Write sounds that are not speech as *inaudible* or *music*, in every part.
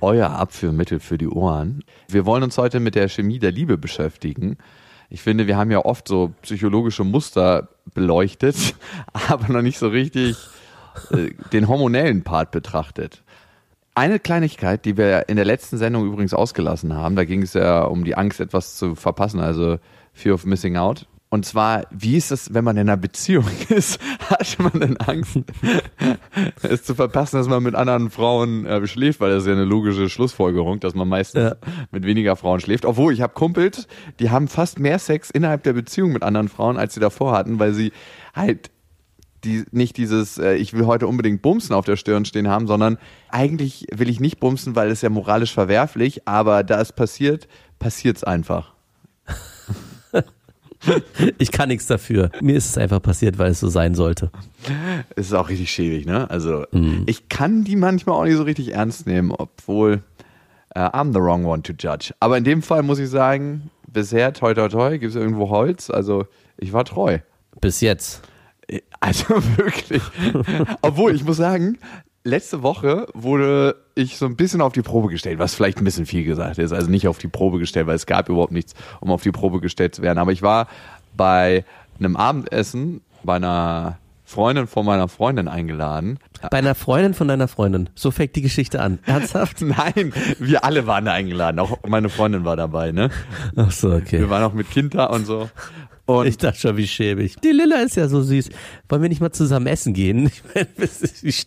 Euer Abführmittel für die Ohren. Wir wollen uns heute mit der Chemie der Liebe beschäftigen. Ich finde, wir haben ja oft so psychologische Muster beleuchtet, *laughs* aber noch nicht so richtig äh, den hormonellen Part betrachtet. Eine Kleinigkeit, die wir in der letzten Sendung übrigens ausgelassen haben, da ging es ja um die Angst, etwas zu verpassen, also Fear of Missing Out. Und zwar, wie ist es, wenn man in einer Beziehung *laughs* ist? Hat man denn Angst, *laughs* es zu verpassen, dass man mit anderen Frauen äh, schläft? Weil das ist ja eine logische Schlussfolgerung, dass man meistens Ja. mit weniger Frauen schläft. Obwohl, ich habe Kumpels, die haben fast mehr Sex innerhalb der Beziehung mit anderen Frauen, als sie davor hatten, weil sie halt die, nicht dieses, äh, ich will heute unbedingt Bumsen auf der Stirn stehen haben, sondern eigentlich will ich nicht bumsen, weil es ja moralisch verwerflich, aber da es passiert, passiert's einfach. *laughs* Ich kann nichts dafür. Mir ist es einfach passiert, weil es so sein sollte. Es ist auch richtig schäbig, ne? Also ich kann die manchmal auch nicht so richtig ernst nehmen, obwohl äh, I'm the wrong one to judge. Aber in dem Fall muss ich sagen, bisher, toi toi toi, gibt es irgendwo Holz, also ich war treu. Bis jetzt. Also *laughs* wirklich. Obwohl, ich muss sagen, letzte Woche wurde ich so ein bisschen auf die Probe gestellt, was vielleicht ein bisschen viel gesagt ist. Also nicht auf die Probe gestellt, weil es gab überhaupt nichts, um auf die Probe gestellt zu werden. Aber ich war bei einem Abendessen bei einer Freundin von meiner Freundin eingeladen. Bei einer Freundin von deiner Freundin. So fängt die Geschichte an. Ernsthaft? *laughs* Nein, wir alle waren da eingeladen. Auch meine Freundin war dabei, ne? Ach so, okay. Wir waren auch mit Kind da und so. Und Ich dachte schon, wie schäbig. Die Lilla ist ja so süß. Wollen wir nicht mal zusammen essen gehen? *laughs* Ich meine, wie, sch-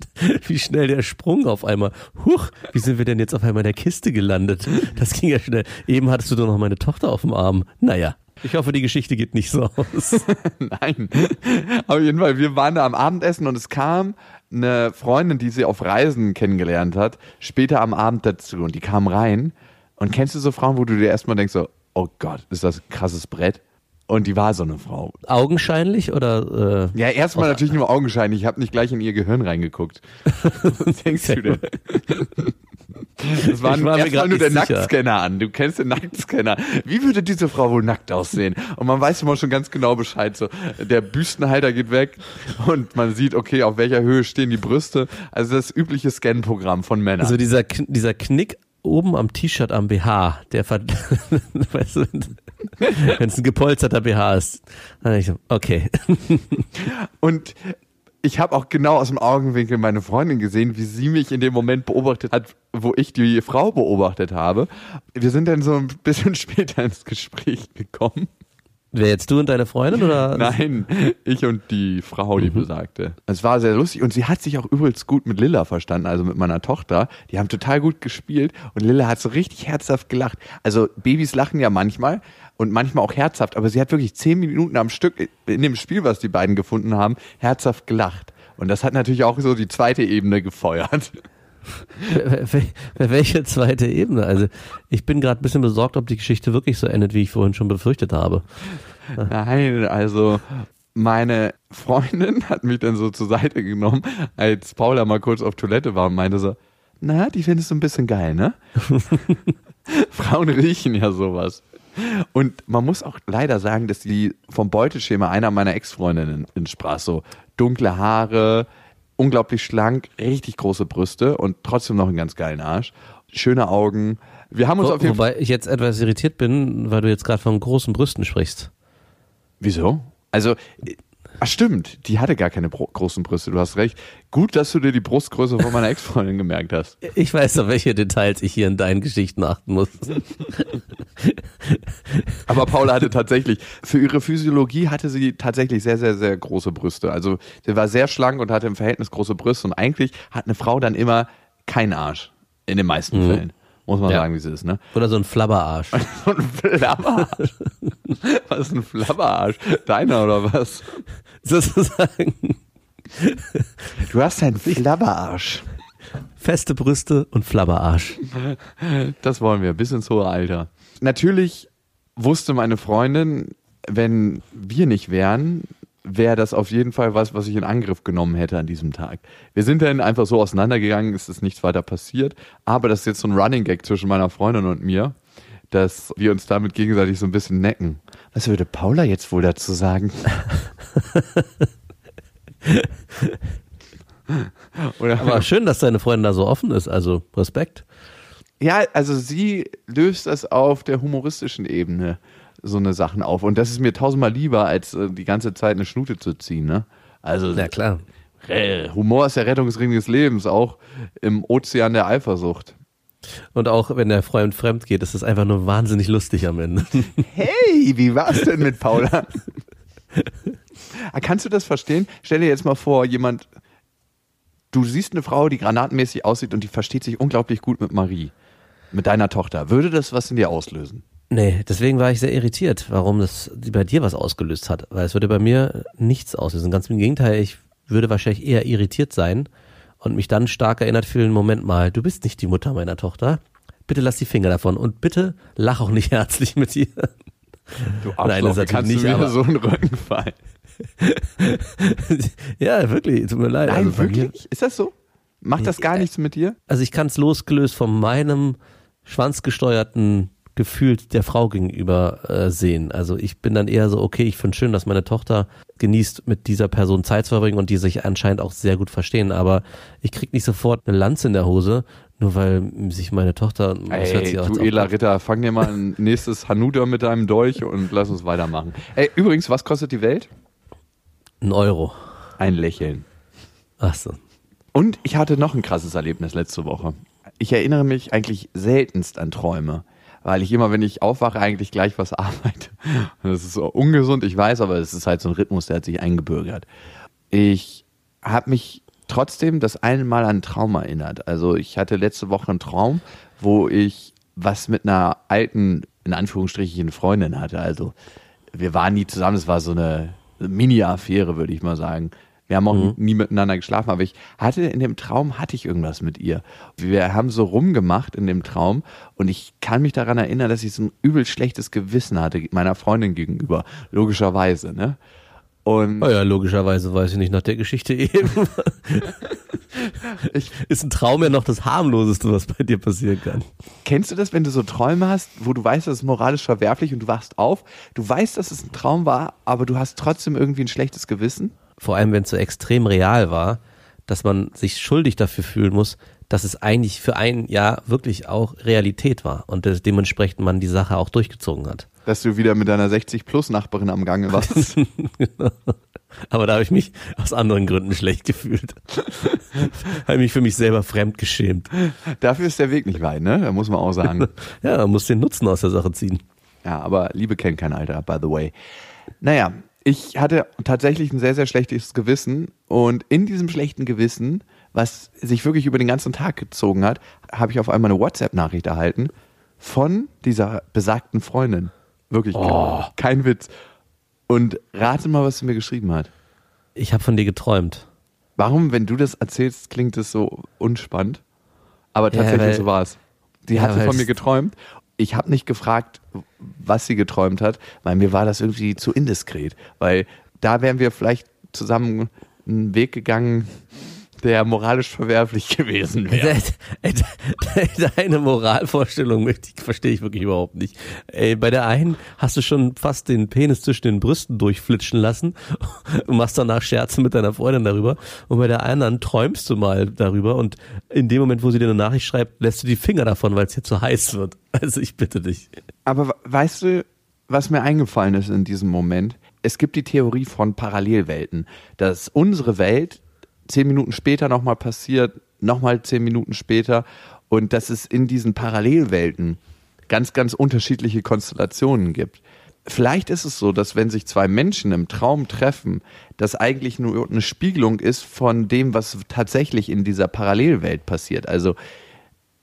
wie schnell der Sprung auf einmal. Huch, wie sind wir denn jetzt auf einmal in der Kiste gelandet? Das ging ja schnell. Eben hattest du doch noch meine Tochter auf dem Arm. Naja, ich hoffe, die Geschichte geht nicht so aus. *laughs* Nein. Auf jeden Fall, wir waren da am Abendessen und es kam eine Freundin, die sie auf Reisen kennengelernt hat, später am Abend dazu und die kam rein. Und kennst du so Frauen, wo du dir erstmal denkst so, oh Gott, ist das ein krasses Brett? Und die war so eine Frau. Augenscheinlich oder äh, Ja, erstmal natürlich nur augenscheinlich. Ich habe nicht gleich in ihr Gehirn reingeguckt. *laughs* Was denkst du denn? Das war, war erstmal nur der sicher. Nacktscanner an. Du kennst den Nacktscanner. Wie würde diese Frau wohl nackt aussehen? Und man weiß immer schon ganz genau Bescheid. So, der Büstenhalter geht weg und man sieht, okay, auf welcher Höhe stehen die Brüste. Also das übliche Scan-Programm von Männern. Also dieser, dieser Knick oben am T-Shirt am BH, der *laughs* weißt du, wenn es ein gepolsterter BH ist, dann ich so, okay. *laughs* Und ich habe auch genau aus dem Augenwinkel meine Freundin gesehen, wie sie mich in dem Moment beobachtet hat, wo ich die Frau beobachtet habe. Wir sind dann so ein bisschen *laughs* später ins Gespräch gekommen. Wer jetzt du und deine Freundin oder? *laughs* Nein, ich und die Frau, die besagte. Es war sehr lustig und sie hat sich auch übelst gut mit Lilla verstanden, also mit meiner Tochter. Die haben total gut gespielt und Lilla hat so richtig herzhaft gelacht. Also Babys lachen ja manchmal und manchmal auch herzhaft, aber sie hat wirklich zehn Minuten am Stück in dem Spiel, was die beiden gefunden haben, herzhaft gelacht. Und das hat natürlich auch so die zweite Ebene gefeuert. Welche zweite Ebene? Also ich bin gerade ein bisschen besorgt, ob die Geschichte wirklich so endet, wie ich vorhin schon befürchtet habe. Nein, also meine Freundin hat mich dann so zur Seite genommen, als Paula mal kurz auf Toilette war und meinte so, na, die findest du ein bisschen geil, ne? *laughs* Frauen riechen ja sowas. Und man muss auch leider sagen, dass die vom Beuteschema einer meiner Ex-Freundinnen entsprach. So dunkle Haare, unglaublich schlank, richtig große Brüste und trotzdem noch einen ganz geilen Arsch. Schöne Augen. Wir haben uns Wo, auf jeden wobei ich jetzt etwas irritiert bin, weil du jetzt gerade von großen Brüsten sprichst. Wieso? Also, ach stimmt, die hatte gar keine Bro großen Brüste, du hast recht. Gut, dass du dir die Brustgröße von meiner Ex-Freundin gemerkt hast. Ich weiß, auf welche Details ich hier in deinen Geschichten achten muss. Aber Paula hatte tatsächlich, für ihre Physiologie hatte sie tatsächlich sehr, sehr, sehr große Brüste. Also sie war sehr schlank und hatte im Verhältnis große Brüste. Und eigentlich hat eine Frau dann immer keinen Arsch. In den meisten Fällen. Muss man Ja. sagen, wie es ist, ne? Oder so ein Flabberarsch. *laughs* So ein Flabberarsch. *laughs* Was ist ein Flabberarsch? Deiner oder was? Sozusagen. Du hast einen Flabberarsch. Feste Brüste und Flabberarsch. Das wollen wir, bis ins hohe Alter. Natürlich wusste meine Freundin, wenn wir nicht wären, wäre das auf jeden Fall was, was ich in Angriff genommen hätte an diesem Tag. Wir sind dann einfach so auseinandergegangen, es ist nichts weiter passiert, aber das ist jetzt so ein Running Gag zwischen meiner Freundin und mir, dass wir uns damit gegenseitig so ein bisschen necken. Was würde Paula jetzt wohl dazu sagen? Oder aber schön, dass deine Freundin da so offen ist, also Respekt. Ja, also sie löst das auf der humoristischen Ebene so eine Sachen auf. Und das ist mir tausendmal lieber, als äh, die ganze Zeit eine Schnute zu ziehen. Ne? Also, ja, klar. Humor ist der Rettungsring des Lebens, auch im Ozean der Eifersucht. Und auch wenn der Freund fremd geht, ist es einfach nur wahnsinnig lustig am Ende. *laughs* Hey, wie war's denn mit Paula? Ah, kannst du das verstehen? Stell dir jetzt mal vor, jemand, du siehst eine Frau, die granatenmäßig aussieht und die versteht sich unglaublich gut mit Marie, mit deiner Tochter. Würde das was in dir auslösen? Nee, deswegen war ich sehr irritiert, warum das bei dir was ausgelöst hat. Weil es würde bei mir nichts auslösen. Ganz im Gegenteil, ich würde wahrscheinlich eher irritiert sein und mich dann stark erinnert fühlen, Moment mal, du bist nicht die Mutter meiner Tochter. Bitte lass die Finger davon und bitte lach auch nicht *laughs* herzlich mit ihr. Du Arschloch, Nein, das kannst nicht, du mir aber so einen Rückenfall. *laughs* ja, wirklich, tut mir leid. Nein, also wirklich? Ist das so? Macht das gar nichts mit dir? Also ich kann es losgelöst von meinem schwanzgesteuerten gefühlt der Frau gegenüber äh, sehen. Also ich bin dann eher so, okay, ich finde schön, dass meine Tochter genießt, mit dieser Person Zeit zu verbringen und die sich anscheinend auch sehr gut verstehen. Aber ich krieg nicht sofort eine Lanze in der Hose, nur weil sich meine Tochter. Ey, du Ela Ritter, fang dir mal ein *laughs* nächstes Hanuta mit deinem Dolch und lass uns weitermachen. Ey, übrigens, was kostet die Welt? Ein Euro. Ein Lächeln. Ach so. Und ich hatte noch ein krasses Erlebnis letzte Woche. Ich erinnere mich eigentlich seltenst an Träume weil ich immer, wenn ich aufwache, eigentlich gleich was *laughs* arbeite. Das ist so ungesund, ich weiß, aber es ist halt so ein Rhythmus, der hat sich eingebürgert. Ich habe mich trotzdem das eine Mal an Traum erinnert. Also ich hatte letzte Woche einen Traum, wo ich was mit einer alten, in Anführungsstrichen, Freundin hatte. Also wir waren nie zusammen, es war so eine Mini-Affäre, würde ich mal sagen. Wir haben auch mhm. nie miteinander geschlafen, aber ich hatte in dem Traum, hatte ich irgendwas mit ihr. Wir haben so rumgemacht in dem Traum und ich kann mich daran erinnern, dass ich so ein übel schlechtes Gewissen hatte meiner Freundin gegenüber, logischerweise, ne? Und oh ja, logischerweise weiß ich nicht nach der Geschichte eben. *laughs* ich, ist ein Traum ja noch das harmloseste, was bei dir passieren kann. Kennst du das, wenn du so Träume hast, wo du weißt, das ist moralisch verwerflich und du wachst auf, du weißt, dass es ein Traum war, aber du hast trotzdem irgendwie ein schlechtes Gewissen? Vor allem wenn es so extrem real war, dass man sich schuldig dafür fühlen muss, dass es eigentlich für ein Jahr wirklich auch Realität war und dementsprechend man die Sache auch durchgezogen hat. Dass du wieder mit deiner 60-Plus-Nachbarin am Gange warst. *laughs* genau. Aber da habe ich mich aus anderen Gründen schlecht gefühlt. *laughs* habe mich für mich selber fremd geschämt. Dafür ist der Weg nicht weit, ne? Da muss man auch sagen. *laughs* ja, man muss den Nutzen aus der Sache ziehen. Ja, aber Liebe kennt kein Alter, by the way. Naja, ich hatte tatsächlich ein sehr, sehr schlechtes Gewissen und in diesem schlechten Gewissen, was sich wirklich über den ganzen Tag gezogen hat, habe ich auf einmal eine WhatsApp-Nachricht erhalten von dieser besagten Freundin. Wirklich, oh. kein Witz. Und rate mal, was sie mir geschrieben hat. Ich habe von dir geträumt. Warum, wenn du das erzählst, klingt es so unspannend? Aber tatsächlich ja, weil, so war es. Die ja, hatte von mir geträumt ich habe nicht gefragt, was sie geträumt hat, weil mir war das irgendwie zu indiskret. Weil da wären wir vielleicht zusammen einen Weg gegangen, der moralisch verwerflich *laughs* gewesen wäre. Deine Moralvorstellung verstehe ich wirklich überhaupt nicht. Ey, bei der einen hast du schon fast den Penis zwischen den Brüsten durchflitschen lassen *laughs* und machst danach Scherze mit deiner Freundin darüber. Und bei der anderen träumst du mal darüber und in dem Moment, wo sie dir eine Nachricht schreibt, lässt du die Finger davon, weil es dir zu heiß wird. *laughs* Also ich bitte dich. Aber weißt du, was mir eingefallen ist in diesem Moment? Es gibt die Theorie von Parallelwelten, dass unsere Welt zehn Minuten später nochmal passiert, nochmal zehn Minuten später und dass es in diesen Parallelwelten ganz, ganz unterschiedliche Konstellationen gibt. Vielleicht ist es so, dass wenn sich zwei Menschen im Traum treffen, das eigentlich nur eine Spiegelung ist von dem, was tatsächlich in dieser Parallelwelt passiert. Also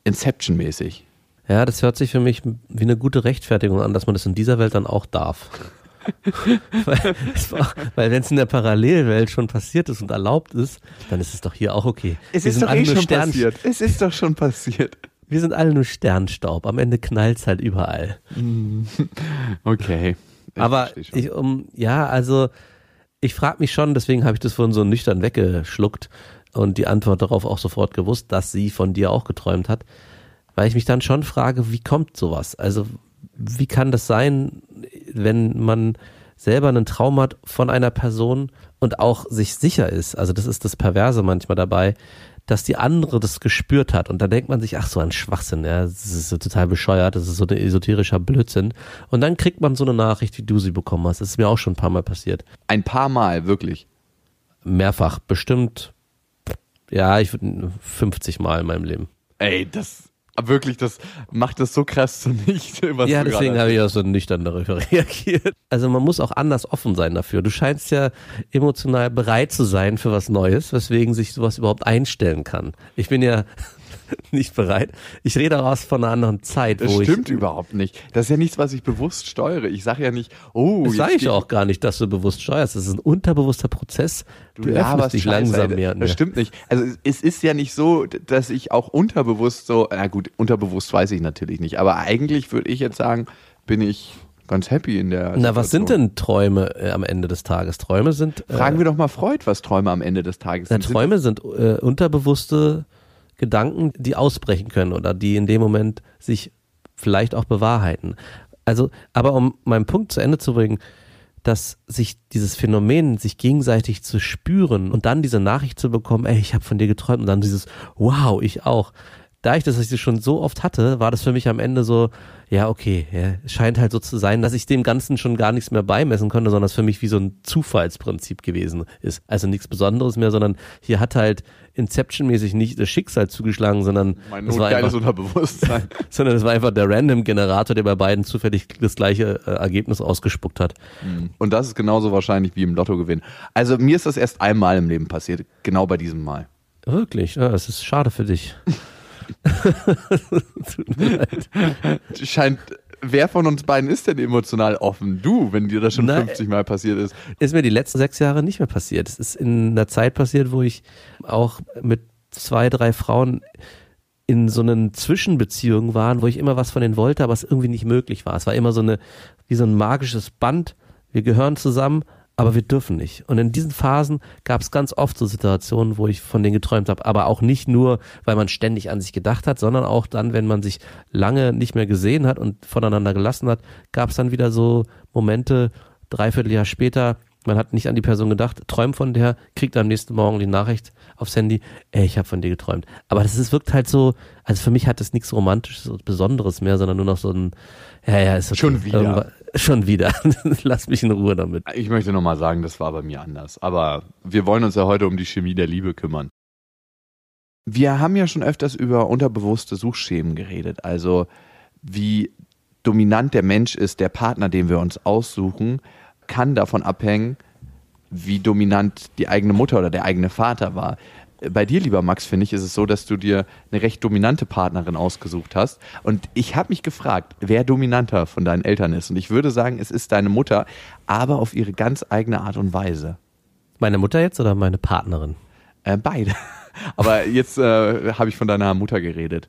Inception-mäßig. Ja, das hört sich für mich wie eine gute Rechtfertigung an, dass man das in dieser Welt dann auch darf. Weil es weil wenn es in der Parallelwelt schon passiert ist und erlaubt ist, dann ist es doch hier auch okay. Es Wir ist doch eh schon Stern- passiert. Es ist doch schon passiert. Wir sind alle nur Sternstaub. Am Ende knallt's halt überall. Okay. Ich Aber ich, um, ja, also ich frage mich schon, deswegen habe ich das vorhin so nüchtern weggeschluckt und die Antwort darauf auch sofort gewusst, dass sie von dir auch geträumt hat, weil ich mich dann schon frage, wie kommt sowas? Also wie kann das sein, wenn man selber einen Traum hat von einer Person und auch sich sicher ist, also das ist das Perverse manchmal dabei, dass die andere das gespürt hat. Und da denkt man sich, ach so ein Schwachsinn, ja, das ist so total bescheuert, das ist so ein esoterischer Blödsinn. Und dann kriegt man so eine Nachricht, wie du sie bekommen hast. Das ist mir auch schon ein paar Mal passiert. Ein paar Mal, wirklich. Mehrfach, bestimmt, ja, ich würde 50 Mal in meinem Leben. Ey, das wirklich, das macht das so krass zu nicht. Was ja, deswegen habe ich auch so nüchtern darüber *laughs* reagiert. Also man muss auch anders offen sein dafür. Du scheinst ja emotional bereit zu sein für was Neues, weswegen sich sowas überhaupt einstellen kann. Ich bin ja *laughs* nicht bereit. Ich rede aus von einer anderen Zeit, Das wo stimmt ich überhaupt nicht. Das ist ja nichts, was ich bewusst steuere. Ich sage ja nicht, oh, Das sage ich auch gar nicht, dass du bewusst steuerst. Das ist ein unterbewusster Prozess. Du, öffnest laberst dich Scheiße, langsam mehr. Das stimmt nicht. Also es- ist ja nicht so, dass ich auch unterbewusst so, na gut, unterbewusst weiß ich natürlich nicht, aber eigentlich würde ich jetzt sagen, bin ich ganz happy in der Na, was sind Situation. denn Träume äh, am Ende des Tages? Träume sind äh, Fragen wir doch mal Freud, was Träume am Ende des Tages Na, sind. Träume sind äh, unterbewusste Gedanken, die ausbrechen können oder die in dem Moment sich vielleicht auch bewahrheiten. Also, aber um meinen Punkt zu Ende zu bringen, dass sich dieses Phänomen, sich gegenseitig zu spüren und dann diese Nachricht zu bekommen, ey, ich habe von dir geträumt und dann dieses, wow, ich auch. Da ich das ich das schon so oft hatte, war das für mich am Ende so, ja, okay, ja, scheint halt so zu sein, dass ich dem Ganzen schon gar nichts mehr beimessen konnte, sondern es für mich wie so ein Zufallsprinzip gewesen ist. Also nichts Besonderes mehr, sondern hier hat halt Inception-mäßig nicht das Schicksal zugeschlagen, sondern mein es war einfach, Unterbewusstsein. *laughs* sondern es war einfach der Random-Generator, der bei beiden zufällig das gleiche äh, Ergebnis ausgespuckt hat. Und das ist genauso wahrscheinlich wie im Lottogewinn. Also mir ist das erst einmal im Leben passiert, genau bei diesem Mal. Wirklich, ja, es ist schade für dich. *laughs* *laughs* Tut mir leid. Scheint, wer von uns beiden ist denn emotional offen? Du, wenn dir das schon Na, 50 Mal passiert ist. ist mir die letzten sechs Jahre nicht mehr passiert. Es ist in einer Zeit passiert, wo ich auch mit zwei, drei Frauen in so einen Zwischenbeziehungen waren, wo ich immer was von denen wollte, aber es irgendwie nicht möglich war. Es war immer so eine, wie so ein magisches Band. Wir gehören zusammen, aber wir dürfen nicht. Und in diesen Phasen gab es ganz oft so Situationen, wo ich von denen geträumt habe, aber auch nicht nur, weil man ständig an sich gedacht hat, sondern auch dann, wenn man sich lange nicht mehr gesehen hat und voneinander gelassen hat, gab es dann wieder so Momente, dreiviertel Jahr später, man hat nicht an die Person gedacht, träumt von der, kriegt am nächsten Morgen die Nachricht aufs Handy, ey, ich habe von dir geträumt. Aber das ist, wirkt halt so, also für mich hat das nichts Romantisches und Besonderes mehr, sondern nur noch so ein, ja, ja, ist okay. Schon wieder. Schon wieder. *laughs* Lass mich in Ruhe damit. Ich möchte nochmal sagen, das war bei mir anders. Aber wir wollen uns ja heute um die Chemie der Liebe kümmern. Wir haben ja schon öfters über unterbewusste Suchschemen geredet. Also wie dominant der Mensch ist, der Partner, den wir uns aussuchen, kann davon abhängen, wie dominant die eigene Mutter oder der eigene Vater war. Bei dir, lieber Max, finde ich, ist es so, dass du dir eine recht dominante Partnerin ausgesucht hast. Und ich habe mich gefragt, wer dominanter von deinen Eltern ist. Und ich würde sagen, es ist deine Mutter, aber auf ihre ganz eigene Art und Weise. Meine Mutter jetzt oder meine Partnerin? Äh, beide. *laughs* Aber jetzt äh, habe ich von deiner Mutter geredet.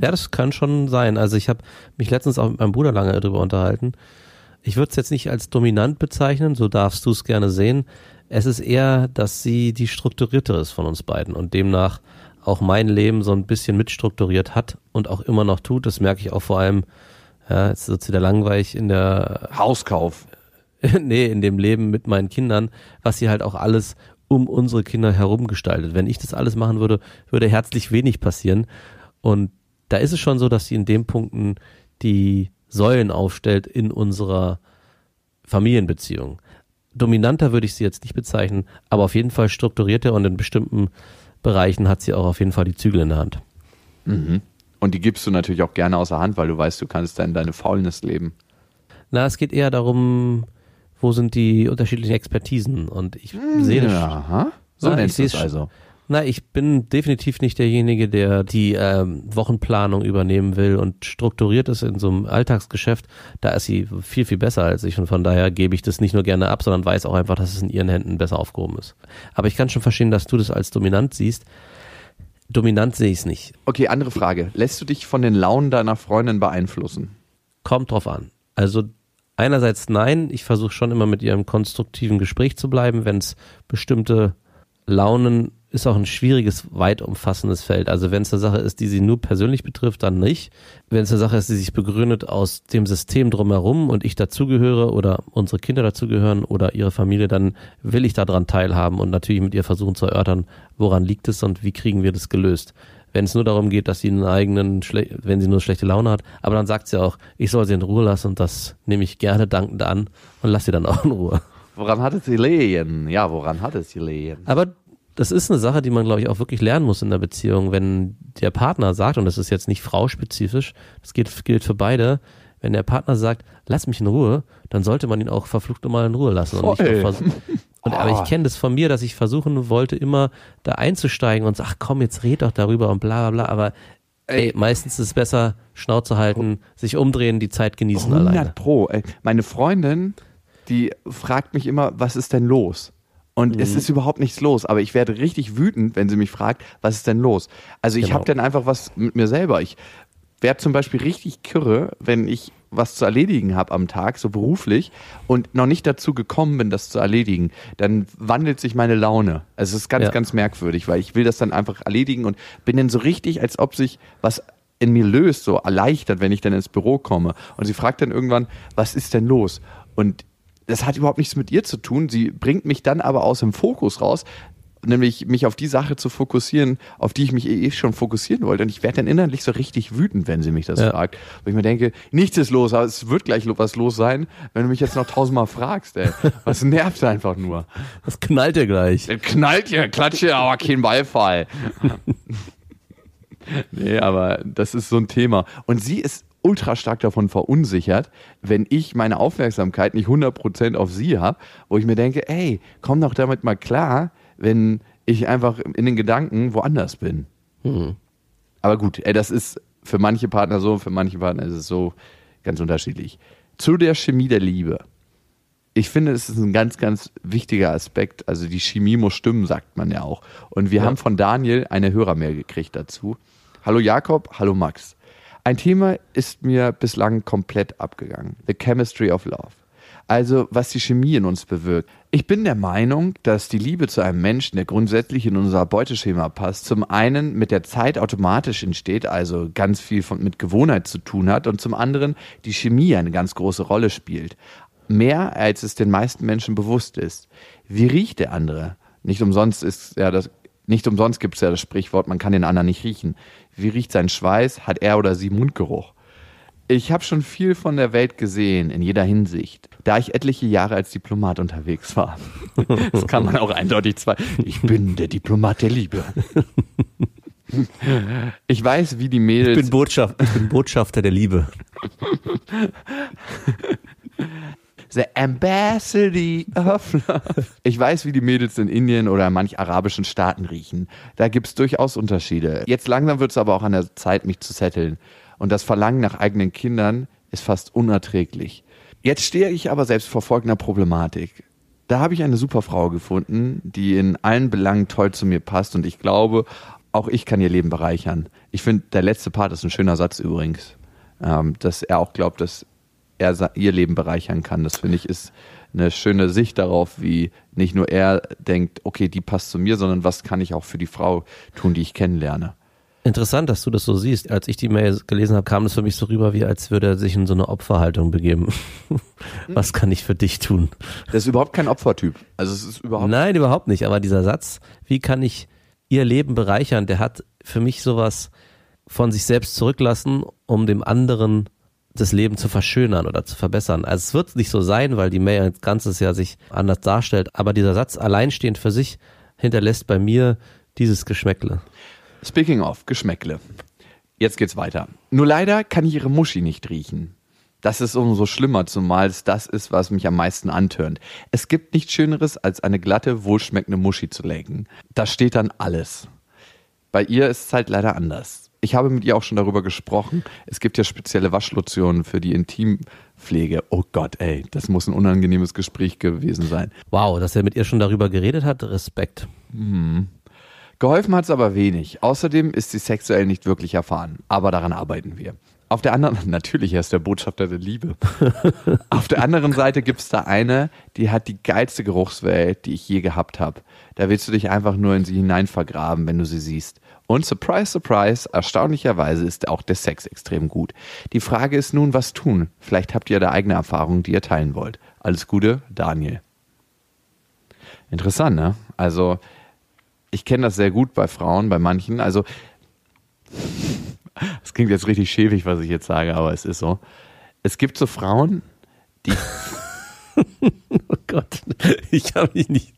Ja, das kann schon sein. Also ich habe mich letztens auch mit meinem Bruder lange darüber unterhalten. Ich würde es jetzt nicht als dominant bezeichnen, so darfst du es gerne sehen. Es ist eher, dass sie die strukturiertere ist von uns beiden und demnach auch mein Leben so ein bisschen mitstrukturiert hat und auch immer noch tut. Das merke ich auch vor allem, ja, jetzt wird es wieder langweilig in der Hauskauf. *laughs* nee, in dem Leben mit meinen Kindern, was sie halt auch alles um unsere Kinder herum gestaltet. Wenn ich das alles machen würde, würde herzlich wenig passieren. Und da ist es schon so, dass sie in den Punkten die Säulen aufstellt in unserer Familienbeziehung. Dominanter würde ich sie jetzt nicht bezeichnen, aber auf jeden Fall strukturierter und in bestimmten Bereichen hat sie auch auf jeden Fall die Zügel in der Hand. Und die gibst du natürlich auch gerne außer Hand, weil du weißt, du kannst dann deine Faulness leben. Na, es geht eher darum, wo sind die unterschiedlichen Expertisen und ich sehe das Aha. So Ja, nennst du es also. Na, ich bin definitiv nicht derjenige, der die ähm, Wochenplanung übernehmen will und strukturiert ist in so einem Alltagsgeschäft. Da ist sie viel, viel besser als ich und von daher gebe ich das nicht nur gerne ab, sondern weiß auch einfach, dass es in ihren Händen besser aufgehoben ist. Aber ich kann schon verstehen, dass du das als dominant siehst. Dominant sehe ich es nicht. Okay, andere Frage. Lässt du dich von den Launen deiner Freundin beeinflussen? Kommt drauf an. Also einerseits nein, ich versuche schon immer mit ihr im konstruktiven Gespräch zu bleiben, wenn es bestimmte Launen ist auch ein schwieriges, weit umfassendes Feld. Also wenn es eine Sache ist, die sie nur persönlich betrifft, dann nicht. Wenn es eine Sache ist, die sich begründet aus dem System drumherum und ich dazugehöre oder unsere Kinder dazugehören oder ihre Familie, dann will ich daran teilhaben und natürlich mit ihr versuchen zu erörtern, woran liegt es und wie kriegen wir das gelöst. Wenn es nur darum geht, dass sie einen eigenen, wenn sie nur schlechte Laune hat, aber dann sagt sie auch, ich soll sie in Ruhe lassen und das nehme ich gerne dankend an und lasse sie dann auch in Ruhe. Woran hat es gelegen? Ja, woran hat es gelegen? Aber das ist eine Sache, die man, glaube ich, auch wirklich lernen muss in der Beziehung. Wenn der Partner sagt, und das ist jetzt nicht frauspezifisch, das gilt, gilt für beide, wenn der Partner sagt, lass mich in Ruhe, dann sollte man ihn auch verflucht mal in Ruhe lassen. Und, nicht und aber ich kenne das von mir, dass ich versuchen wollte, immer da einzusteigen und sag, komm, jetzt red doch darüber und bla bla bla. Aber ey, meistens ist es besser, Schnauze halten, sich umdrehen, die Zeit genießen 100 alleine. Pro. Ey. Meine Freundin, die fragt mich immer, was ist denn los? Und mhm. es ist überhaupt nichts los, aber ich werde richtig wütend, wenn sie mich fragt, was ist denn los? Also ich genau. habe dann einfach was mit mir selber. Ich werde zum Beispiel richtig kirre, wenn ich was zu erledigen habe am Tag, so beruflich, und noch nicht dazu gekommen bin, das zu erledigen, dann wandelt sich meine Laune. Also es ist ganz, ja. ganz merkwürdig, weil ich will das dann einfach erledigen und bin dann so richtig, als ob sich was in mir löst, so erleichtert, wenn ich dann ins Büro komme. Und sie fragt dann irgendwann, was ist denn los? Und das hat überhaupt nichts mit ihr zu tun. Sie bringt mich dann aber aus dem Fokus raus, nämlich mich auf die Sache zu fokussieren, auf die ich mich eh schon fokussieren wollte. Und ich werde dann innerlich so richtig wütend, wenn sie mich das ja. fragt. Wo ich mir denke, nichts ist los, aber es wird gleich was los sein, wenn du mich jetzt noch tausendmal fragst, ey. Was nervt einfach nur? Das knallt ja gleich. Das knallt ja, klatsche, aber kein Beifall. *laughs* nee, aber das ist so ein Thema. Und sie ist ultra stark davon verunsichert, wenn ich meine Aufmerksamkeit nicht 100% auf sie habe, wo ich mir denke, ey, komm doch damit mal klar, wenn ich einfach in den Gedanken woanders bin. Mhm. Aber gut, ey, das ist für manche Partner so, für manche Partner ist es so ganz unterschiedlich. Zu der Chemie der Liebe. Ich finde, es ist ein ganz, ganz wichtiger Aspekt. Also die Chemie muss stimmen, sagt man ja auch. Und wir ja. haben von Daniel eine Hörermail gekriegt dazu. Hallo Jakob, hallo Max. Ein Thema ist mir bislang komplett abgegangen. The Chemistry of Love. Also, was die Chemie in uns bewirkt. Ich bin der Meinung, dass die Liebe zu einem Menschen, der grundsätzlich in unser Beuteschema passt, zum einen mit der Zeit automatisch entsteht, also ganz viel von, mit Gewohnheit zu tun hat, und zum anderen die Chemie eine ganz große Rolle spielt. Mehr als es den meisten Menschen bewusst ist. Wie riecht der andere? Nicht umsonst ist ja das nicht umsonst gibt es ja das Sprichwort, man kann den anderen nicht riechen. Wie riecht sein Schweiß? Hat er oder sie Mundgeruch? Ich habe schon viel von der Welt gesehen, in jeder Hinsicht, da ich etliche Jahre als Diplomat unterwegs war. *laughs* Das kann man auch eindeutig zwei. Ich bin der Diplomat der Liebe. Ich weiß, wie die Mädels. Ich bin, Botschaft, ich bin Botschafter der Liebe. *laughs* The Ambassador of Love. Ich weiß, wie die Mädels in Indien oder manch arabischen Staaten riechen. Da gibt es durchaus Unterschiede. Jetzt langsam wird es aber auch an der Zeit, mich zu setteln. Und das Verlangen nach eigenen Kindern ist fast unerträglich. Jetzt stehe ich aber selbst vor folgender Problematik. Da habe ich eine super Frau gefunden, die in allen Belangen toll zu mir passt und ich glaube, auch ich kann ihr Leben bereichern. Ich finde, der letzte Part ist ein schöner Satz übrigens, ähm, dass er auch glaubt, dass er ihr Leben bereichern kann. Das finde ich ist eine schöne Sicht darauf, wie nicht nur er denkt, okay, die passt zu mir, sondern was kann ich auch für die Frau tun, die ich kennenlerne. Interessant, dass du das so siehst. Als ich die Mail gelesen habe, kam es für mich so rüber, wie als würde er sich in so eine Opferhaltung begeben. *laughs* Was kann ich für dich tun? Das ist überhaupt kein Opfertyp. Also es ist überhaupt Nein, überhaupt nicht. Aber dieser Satz, wie kann ich ihr Leben bereichern, der hat für mich sowas von sich selbst zurücklassen, um dem anderen das Leben zu verschönern oder zu verbessern. Also es wird nicht so sein, weil die Mail als Ganzes ja sich anders darstellt, aber dieser Satz alleinstehend für sich hinterlässt bei mir dieses Geschmäckle. Speaking of Geschmäckle. Jetzt geht's weiter. Nur leider kann ich ihre Muschi nicht riechen. Das ist umso schlimmer, zumal es das ist, was mich am meisten antörnt. Es gibt nichts Schöneres, als eine glatte, wohlschmeckende Muschi zu lecken. Da steht dann alles. Bei ihr ist es halt leider anders. Ich habe mit ihr auch schon darüber gesprochen. Es gibt ja spezielle Waschlotionen für die Intimpflege. Oh Gott, ey, das muss ein unangenehmes Gespräch gewesen sein. Wow, dass er mit ihr schon darüber geredet hat, Respekt. Geholfen hat es aber wenig. Außerdem ist sie sexuell nicht wirklich erfahren. Aber daran arbeiten wir. Auf der anderen, *laughs* natürlich, er ist der Botschafter der Liebe. *laughs* Auf der anderen Seite gibt es da eine, die hat die geilste Geruchswelt, die ich je gehabt habe. Da willst du dich einfach nur in sie hinein vergraben, wenn du sie siehst. Und surprise, surprise, erstaunlicherweise ist auch der Sex extrem gut. Die Frage ist nun, was tun? Vielleicht habt ihr da eigene Erfahrungen, die ihr teilen wollt. Alles Gute, Daniel. Interessant, ne? Also, ich kenne das sehr gut bei Frauen, bei manchen. Also, *laughs* es klingt jetzt richtig schäbig, was ich jetzt sage, aber es ist so. Es gibt so Frauen, die *laughs* Oh Gott, ich habe mich nicht.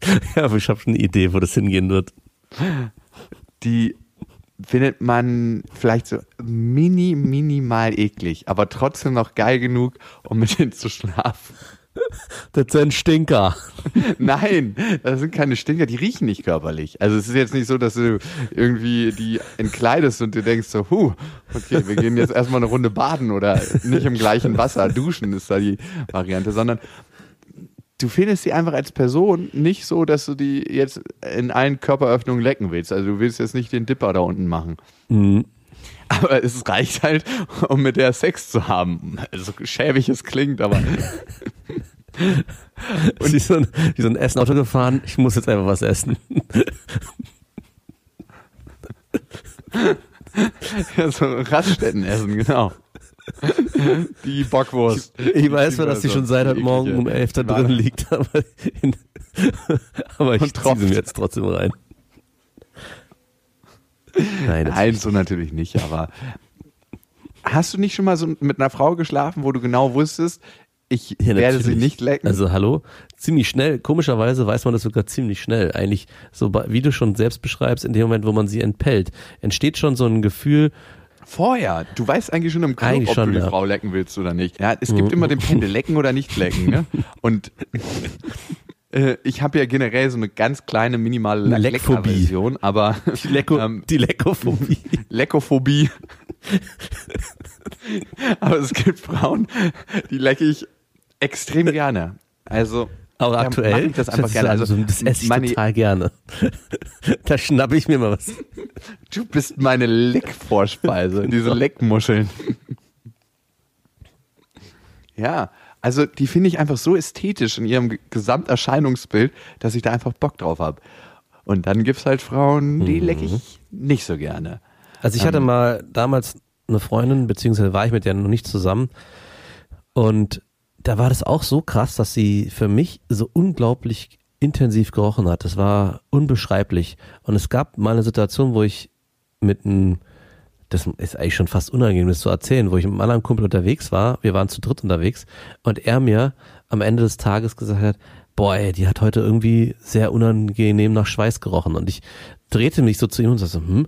*laughs* Ja, aber ich habe schon eine Idee, wo das hingehen wird. Die findet man vielleicht so mini, minimal eklig, aber trotzdem noch geil genug, um mit denen zu schlafen. Das ein Stinker. *laughs* Nein, das sind keine Stinker, die riechen nicht körperlich. Also es ist jetzt nicht so, dass du irgendwie die entkleidest und du denkst so, huh, okay, wir gehen jetzt erstmal eine Runde baden oder nicht im gleichen Wasser duschen ist da die Variante, sondern du findest sie einfach als Person nicht so, dass du die jetzt in allen Körperöffnungen lecken willst. Also du willst jetzt nicht den Dipper da unten machen. Aber es reicht halt, um mit der Sex zu haben. Also schäbig es klingt, aber *laughs* Und wie so, ein, wie so ein Essenauto gefahren, ich muss jetzt einfach was essen. *laughs* ja, so Raststätten essen, genau. Die Bockwurst. Ich weiß zwar, dass die schon seit heute Morgen um elf da drin liegt, aber, in, aber ich ziehe sie mir jetzt trotzdem rein. Nein, Nein, so natürlich nicht, aber hast du nicht schon mal so mit einer Frau geschlafen, wo du genau wusstest, ich Ja, werde sie nicht lecken? Also hallo, ziemlich schnell. Komischerweise weiß man das sogar ziemlich schnell. Eigentlich so, wie du schon selbst beschreibst, in dem Moment, wo man sie entpellt, entsteht schon so ein Gefühl. Vorher. Du weißt eigentlich schon im Club, Eigentlich ob schon, du die ja. Frau lecken willst oder nicht. Ja, es gibt immer den Pendel, lecken oder nicht lecken. Ne? *laughs* Und äh, ich habe ja generell so eine ganz kleine minimale Leckphobie. Leckaversion, aber Die, Lecko, Ähm, die Leckophobie. *laughs* Leckophobie. *laughs* aber es gibt Frauen, die lecke ich extrem gerne. Also Aber ja, mach aktuell, ich das einfach gerne. Also, Also das esse ich meine, total gerne. *laughs* da schnappe ich mir mal was. du bist meine Leckvorspeise, *laughs* diese Leckmuscheln. ja, also die finde ich einfach so ästhetisch in ihrem Ge- Gesamterscheinungsbild, dass ich da einfach Bock drauf habe. Und dann gibt's halt Frauen, die lecke ich nicht so gerne. Also ich hatte Ähm. mal damals eine Freundin, beziehungsweise war ich mit der noch nicht zusammen. Und da war das auch so krass, dass sie für mich so unglaublich intensiv gerochen hat. Das war unbeschreiblich. Und es gab mal eine Situation, wo ich mit einem, das ist eigentlich schon fast unangenehm, das zu erzählen, wo ich mit einem anderen Kumpel unterwegs war. Wir waren zu dritt unterwegs und er mir am Ende des Tages gesagt hat, boah, ey, die hat heute irgendwie sehr unangenehm nach Schweiß gerochen. Und ich drehte mich so zu ihm und sagte, hm,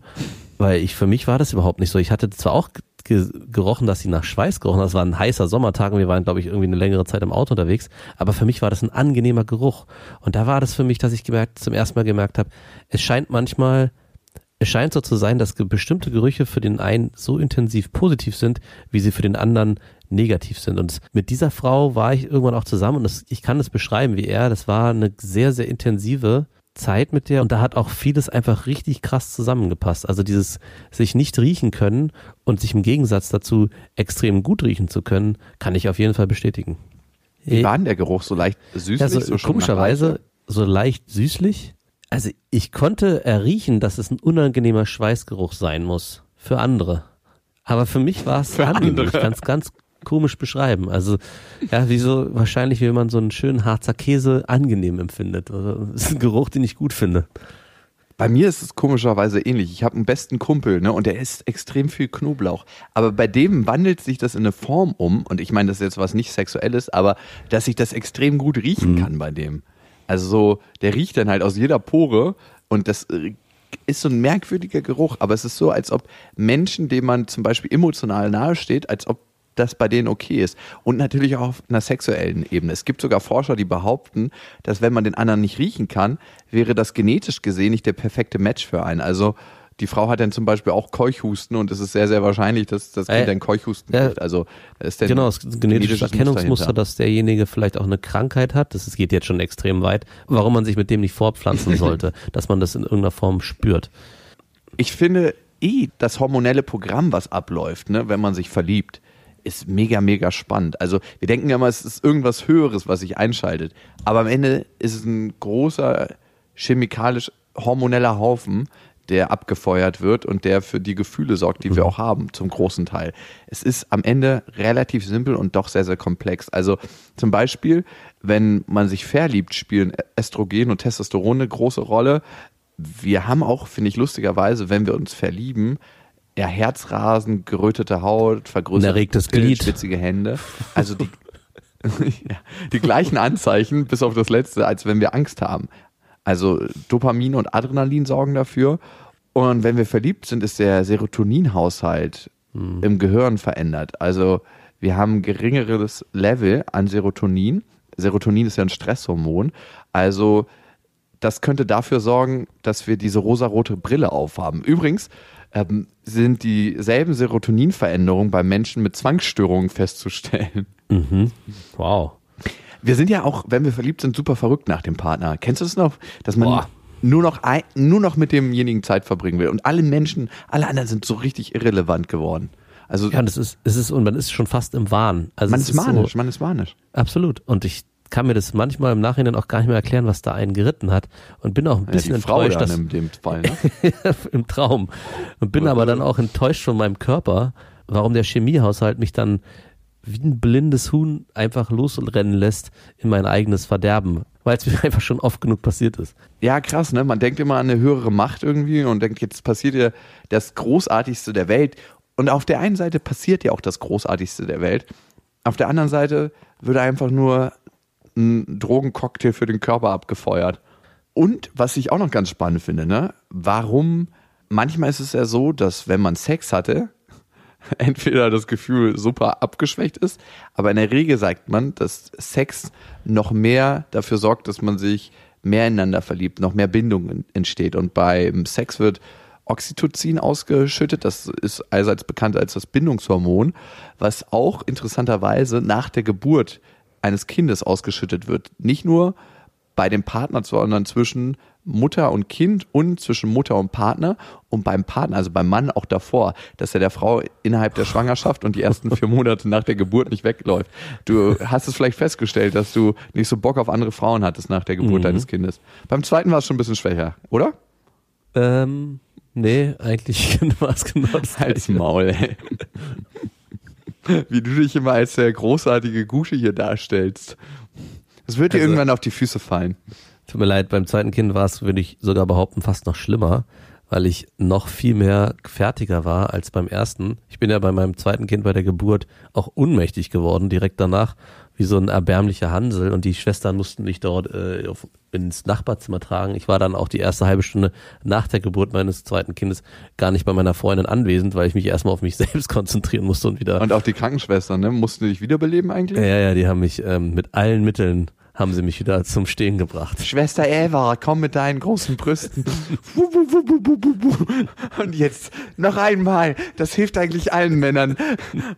weil ich, für mich war das überhaupt nicht so. Ich hatte zwar auch ge gerochen, dass sie nach Schweiß gerochen hat. Es war ein heißer Sommertag und wir waren, glaube ich, irgendwie eine längere Zeit im Auto unterwegs. Aber für mich war das ein angenehmer Geruch. Und da war das für mich, dass ich gemerkt, zum ersten Mal gemerkt habe, es scheint manchmal, es scheint so zu sein, dass bestimmte Gerüche für den einen so intensiv positiv sind, wie sie für den anderen negativ sind. Und mit dieser Frau war ich irgendwann auch zusammen und das, ich kann das beschreiben wie er. Das war eine sehr, sehr intensive Zeit mit der und da hat auch vieles einfach richtig krass zusammengepasst. Also dieses sich nicht riechen können und sich im Gegensatz dazu extrem gut riechen zu können, kann ich auf jeden Fall bestätigen. Wie war denn der Geruch? So leicht süßlich? Ja, so, so komischerweise so leicht süßlich. Also ich konnte erriechen, dass es ein unangenehmer Schweißgeruch sein muss für andere. Aber für mich war es Für angenehm. andere. Ich kann es ganz komisch beschreiben. Also ja, wie so wahrscheinlich, wie man so einen schönen Harzer Käse angenehm empfindet. Also, das ist ein Geruch, den ich gut finde. Bei mir ist es komischerweise ähnlich. Ich habe einen besten Kumpel, ne, und der isst extrem viel Knoblauch. Aber bei dem wandelt sich das in eine Form um, und ich meine, das ist jetzt was nicht Sexuelles, aber dass ich das extrem gut riechen kann bei dem. Also so, der riecht dann halt aus jeder Pore und das äh, ist so ein merkwürdiger Geruch, aber es ist so, als ob Menschen, denen man zum Beispiel emotional nahesteht, als ob das bei denen okay ist. Und natürlich auch auf einer sexuellen Ebene. Es gibt sogar Forscher, die behaupten, dass wenn man den anderen nicht riechen kann, wäre das genetisch gesehen nicht der perfekte Match für einen. Also die Frau hat dann zum Beispiel auch Keuchhusten und es ist sehr, sehr wahrscheinlich, dass das Kind Äh, ein Keuchhusten ja. kriegt. Also ist dann Genau, das genetische genetisches Erkennungsmuster, dass derjenige vielleicht auch eine Krankheit hat. Das geht jetzt schon extrem weit. Warum man sich mit dem nicht fortpflanzen *laughs* sollte, dass man das in irgendeiner Form spürt. Ich finde eh das hormonelle Programm, was abläuft, ne, wenn man sich verliebt, ist mega, mega spannend. Also wir denken ja mal, es ist irgendwas Höheres, was sich einschaltet. Aber am Ende ist es ein großer chemikalisch hormoneller Haufen, der abgefeuert wird und der für die Gefühle sorgt, die wir auch haben, zum großen Teil. Es ist am Ende relativ simpel und doch sehr, sehr komplex. Also zum Beispiel, wenn man sich verliebt, spielen Östrogen und Testosteron eine große Rolle. Wir haben auch, finde ich lustigerweise, wenn wir uns verlieben, ja, Herzrasen, gerötete Haut, vergrößerte erregtes Glied. schwitzige Hände. Also die, *laughs* ja, die gleichen Anzeichen, bis auf das letzte, als wenn wir Angst haben. Also Dopamin und Adrenalin sorgen dafür. Und wenn wir verliebt sind, ist der Serotoninhaushalt im Gehirn verändert. Also wir haben ein geringeres Level an Serotonin. Serotonin ist ja ein Stresshormon. Also das könnte dafür sorgen, dass wir diese rosarote Brille aufhaben. Übrigens ähm, sind dieselben Serotoninveränderungen bei Menschen mit Zwangsstörungen festzustellen. Wow. Wir sind ja auch, wenn wir verliebt sind, super verrückt nach dem Partner. Kennst du das noch? Dass man Boah. nur noch, ein, nur noch mit demjenigen Zeit verbringen will. Und alle Menschen, alle anderen sind so richtig irrelevant geworden. Also Ja, und es ist, es ist, und man ist schon fast im Wahn. Also man es ist so- manisch, man ist manisch. Absolut. Und ich kann mir das manchmal im Nachhinein auch gar nicht mehr erklären, was da einen geritten hat. Und bin auch ein Ja, bisschen Frau enttäuscht, dass, in dem Fall. Ne? *laughs* im Traum. Und bin aber dann auch enttäuscht von meinem Körper, warum der Chemiehaushalt mich dann wie ein blindes Huhn einfach losrennen lässt in mein eigenes Verderben. Weil es mir *laughs* einfach schon oft genug passiert ist. Ja, krass, ne? Man denkt immer an eine höhere Macht irgendwie und denkt, jetzt passiert ja das Großartigste der Welt. Und auf der einen Seite passiert ja auch das Großartigste der Welt. Auf der anderen Seite wird einfach nur ein Drogencocktail für den Körper abgefeuert. Und was ich auch noch ganz spannend finde, ne? Warum, manchmal ist es ja so, dass wenn man Sex hatte, *laughs* entweder das Gefühl super abgeschwächt ist, aber in der Regel sagt man, dass Sex noch mehr dafür sorgt, dass man sich mehr ineinander verliebt, noch mehr Bindung en- entsteht. Und beim Sex wird Oxytocin ausgeschüttet, das ist allseits bekannt als das Bindungshormon, was auch interessanterweise nach der Geburt eines Kindes ausgeschüttet wird. Nicht nur bei dem Partner, sondern zwischen Mutter und Kind und zwischen Mutter und Partner und beim Partner, also beim Mann auch davor, dass er der Frau innerhalb der Schwangerschaft und die ersten vier Monate nach der Geburt nicht wegläuft. Du hast es vielleicht festgestellt, dass du nicht so Bock auf andere Frauen hattest nach der Geburt deines Kindes. Beim zweiten war es schon ein bisschen schwächer, oder? Ähm, nee, eigentlich war es genau das Halt's. Maul, ey. *laughs* Wie du dich immer als der großartige Gute hier darstellst. Es wird dir Also- irgendwann auf die Füße fallen. Tut mir leid, beim zweiten Kind war es, würde ich sogar behaupten, fast noch schlimmer, weil ich noch viel mehr fertiger war als beim ersten. Ich bin ja bei meinem zweiten Kind bei der Geburt auch unmächtig geworden, direkt danach, wie so ein erbärmlicher Hansel und die Schwestern mussten mich dort äh, auf, ins Nachbarzimmer tragen. Ich war dann auch die erste halbe Stunde nach der Geburt meines zweiten Kindes gar nicht bei meiner Freundin anwesend, weil ich mich erstmal auf mich *laughs* selbst konzentrieren musste und wieder Und auch die Krankenschwestern, ne? Mussten die dich wiederbeleben eigentlich? ja, ja, die haben mich ähm, mit allen Mitteln haben sie mich wieder zum Stehen gebracht. Schwester Eva, komm mit deinen großen Brüsten. Und jetzt noch einmal. Das hilft eigentlich allen Männern.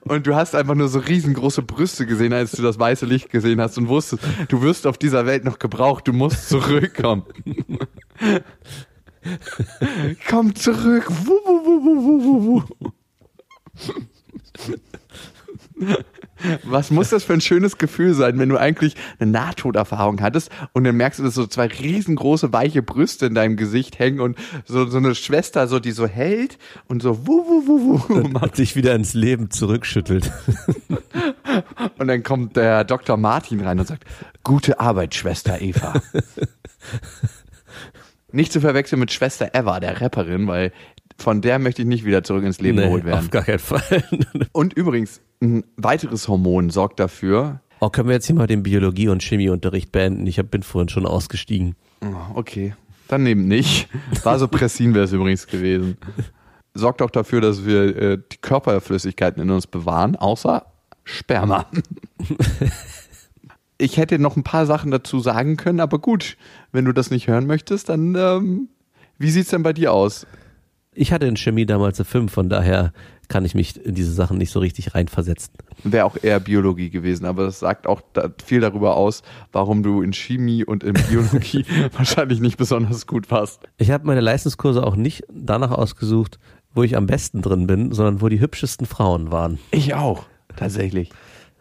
Und du hast einfach nur so riesengroße Brüste gesehen, als du das weiße Licht gesehen hast und wusstest, du wirst auf dieser Welt noch gebraucht. Du musst zurückkommen. komm zurück. Wu, wu, wu, wu, wu, wu, wu. Was muss das für ein schönes Gefühl sein, wenn du eigentlich eine Nahtoderfahrung hattest und dann merkst du, dass so zwei riesengroße weiche Brüste in deinem Gesicht hängen und so, so eine Schwester, so die so hält und so wuh, wuh, wuh macht. Und sich wieder ins Leben zurückschüttelt. Und dann kommt der Dr. Martin rein und sagt, gute Arbeit, Schwester Eva. *laughs* Nicht zu verwechseln mit Schwester Eva, der Rapperin, weil von der möchte ich nicht wieder zurück ins Leben geholt werden. auf gar keinen Fall. *laughs* Und übrigens, ein weiteres Hormon sorgt dafür, Oh, können wir jetzt hier mal den Biologie- und Chemieunterricht beenden? Ich hab, bin vorhin schon ausgestiegen. Oh, okay, dann eben nicht. Vasopressin wäre es übrigens gewesen. Sorgt auch dafür, dass wir äh, die Körperflüssigkeiten in uns bewahren, außer Sperma. *laughs* ich hätte noch ein paar Sachen dazu sagen können, aber gut, wenn du das nicht hören möchtest, dann ähm, wie sieht's denn bei dir aus? Ich hatte in Chemie damals eine 5, von daher kann ich mich in diese Sachen nicht so richtig reinversetzen. Wäre auch eher Biologie gewesen, aber das sagt auch viel darüber aus, warum du in Chemie und in Biologie *laughs* wahrscheinlich nicht besonders gut warst. Ich habe meine Leistungskurse auch nicht danach ausgesucht, wo ich am besten drin bin, sondern wo die hübschesten Frauen waren. Ich auch, tatsächlich.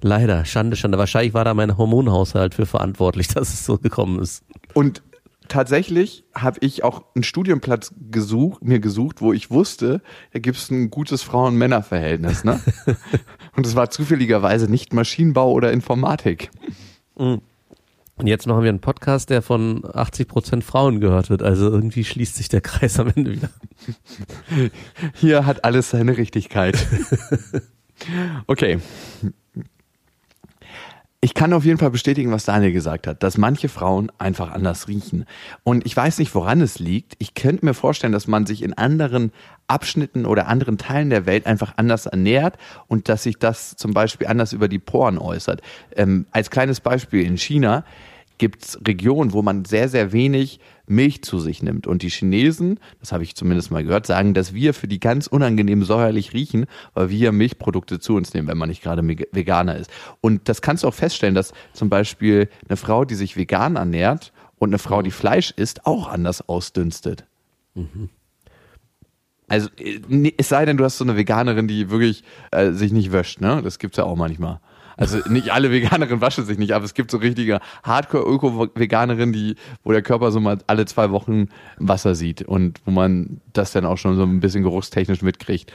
Leider, Schande, Schande. Wahrscheinlich war da mein Hormonhaushalt für verantwortlich, *laughs* dass es so gekommen ist. Und tatsächlich habe ich auch einen Studienplatz gesucht, mir gesucht, wo ich wusste, da gibt es ein gutes Frauen-Männer-Verhältnis. Ne? *laughs* Und es war zufälligerweise nicht Maschinenbau oder Informatik. Und jetzt machen wir einen Podcast, der von 80 Prozent Frauen gehört wird. Also irgendwie schließt sich der Kreis am Ende wieder. Hier hat alles seine Richtigkeit. *laughs* Okay. Ich kann auf jeden Fall bestätigen, was Daniel gesagt hat, dass manche Frauen einfach anders riechen. Und ich weiß nicht, woran es liegt. Ich könnte mir vorstellen, dass man sich in anderen Abschnitten oder anderen Teilen der Welt einfach anders ernährt und dass sich das zum Beispiel anders über die Poren äußert. Ähm, als kleines Beispiel in China gibt es Regionen, wo man sehr, sehr wenig Milch zu sich nimmt. Und die Chinesen, das habe ich zumindest mal gehört, sagen, dass wir für die ganz unangenehm säuerlich riechen, weil wir Milchprodukte zu uns nehmen, wenn man nicht gerade Veganer ist. Und das kannst du auch feststellen, dass zum Beispiel eine Frau, die sich vegan ernährt und eine Frau, die Fleisch isst, auch anders ausdünstet. Mhm. Also äh, es sei denn, du hast so eine Veganerin, die wirklich äh, sich nicht wäscht, ne? Das gibt's ja auch manchmal. Also nicht alle Veganerinnen waschen sich nicht, aber es gibt so richtige Hardcore-Öko-Veganerinnen, die, wo der Körper so mal alle zwei Wochen Wasser sieht und wo man das dann auch schon so ein bisschen geruchstechnisch mitkriegt.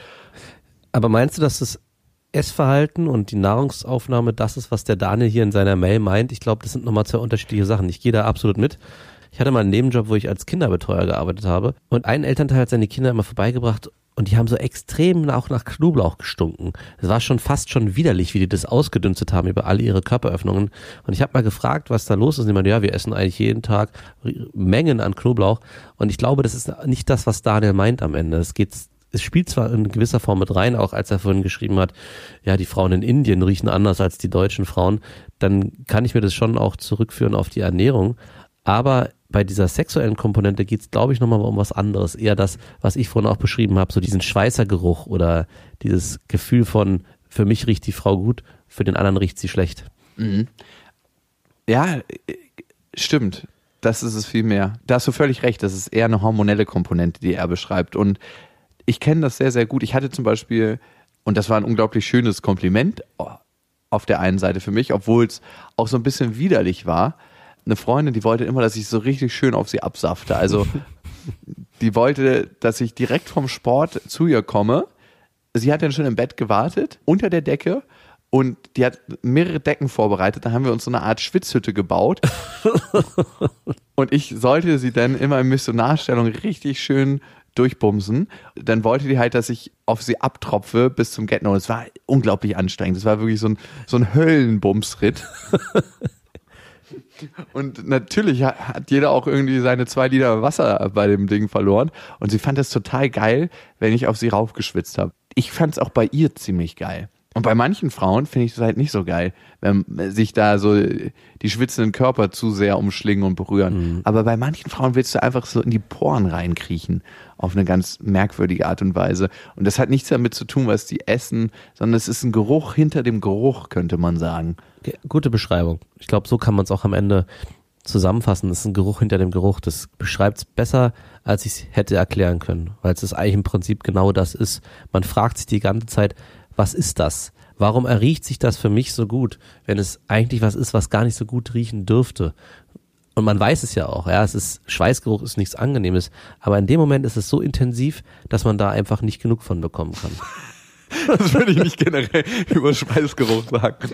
Aber meinst du, dass das Essverhalten und die Nahrungsaufnahme das ist, was der Daniel hier in seiner Mail meint? Ich glaube, das sind nochmal zwei unterschiedliche Sachen. Ich gehe da absolut mit. Ich hatte mal einen Nebenjob, wo ich als Kinderbetreuer gearbeitet habe und ein Elternteil hat seine Kinder immer vorbeigebracht und die haben so extrem auch nach Knoblauch gestunken. Es war schon fast schon widerlich, wie die das ausgedünstet haben über alle ihre Körperöffnungen. Und ich habe mal gefragt, was da los ist. Und die meinen, ja, wir essen eigentlich jeden Tag Mengen an Knoblauch. Und ich glaube, das ist nicht das, was Daniel meint am Ende. Es geht es spielt zwar in gewisser Form mit rein, auch als er vorhin geschrieben hat, ja, die Frauen in Indien riechen anders als die deutschen Frauen, dann kann ich mir das schon auch zurückführen auf die Ernährung. Aber bei dieser sexuellen Komponente geht es, glaube ich, nochmal um was anderes. Eher das, was ich vorhin auch beschrieben habe, so diesen Schweißergeruch oder dieses Gefühl von, für mich riecht die Frau gut, für den anderen riecht sie schlecht. Mhm. Ja, stimmt. Das ist es viel mehr. Da hast du völlig recht. Das ist eher eine hormonelle Komponente, die er beschreibt. Und ich kenne das sehr, sehr gut. Ich hatte zum Beispiel, und das war ein unglaublich schönes Kompliment auf der einen Seite für mich, obwohl es auch so ein bisschen widerlich war eine Freundin, die wollte immer, dass ich so richtig schön auf sie absafte. Also *laughs* die wollte, dass ich direkt vom Sport zu ihr komme. Sie hat dann schon im Bett gewartet, unter der Decke. Und die hat mehrere Decken vorbereitet. Da haben wir uns so eine Art Schwitzhütte gebaut. *laughs* und ich sollte sie dann immer in Missionarstellung richtig schön durchbumsen. Dann wollte die halt, dass ich auf sie abtropfe bis zum Get No. Es war unglaublich anstrengend. Es war wirklich so ein, so ein Höllenbumsritt. *laughs* Und natürlich hat jeder auch irgendwie seine zwei Liter Wasser bei dem Ding verloren. Und sie fand es total geil, wenn ich auf sie raufgeschwitzt habe. Ich fand es auch bei ihr ziemlich geil. Und bei manchen Frauen finde ich es halt nicht so geil, wenn sich da so die schwitzenden Körper zu sehr umschlingen und berühren. Mhm. Aber bei manchen Frauen willst du einfach so in die Poren reinkriechen auf eine ganz merkwürdige Art und Weise. Und das hat nichts damit zu tun, was die essen, sondern es ist ein Geruch hinter dem Geruch, könnte man sagen. Gute Beschreibung. Ich glaube, so kann man es auch am Ende zusammenfassen. Das ist ein Geruch hinter dem Geruch. Das beschreibt es besser, als ich es hätte erklären können, weil es eigentlich im Prinzip genau das ist. Man fragt sich die ganze Zeit, was ist das? Warum erriecht sich das für mich so gut, wenn es eigentlich was ist, was gar nicht so gut riechen dürfte? Und man weiß es ja auch, ja, es ist, Schweißgeruch ist nichts Angenehmes, aber in dem Moment ist es so intensiv, dass man da einfach nicht genug von bekommen kann. *laughs* Das würde ich nicht generell über Schweißgeruch sagen.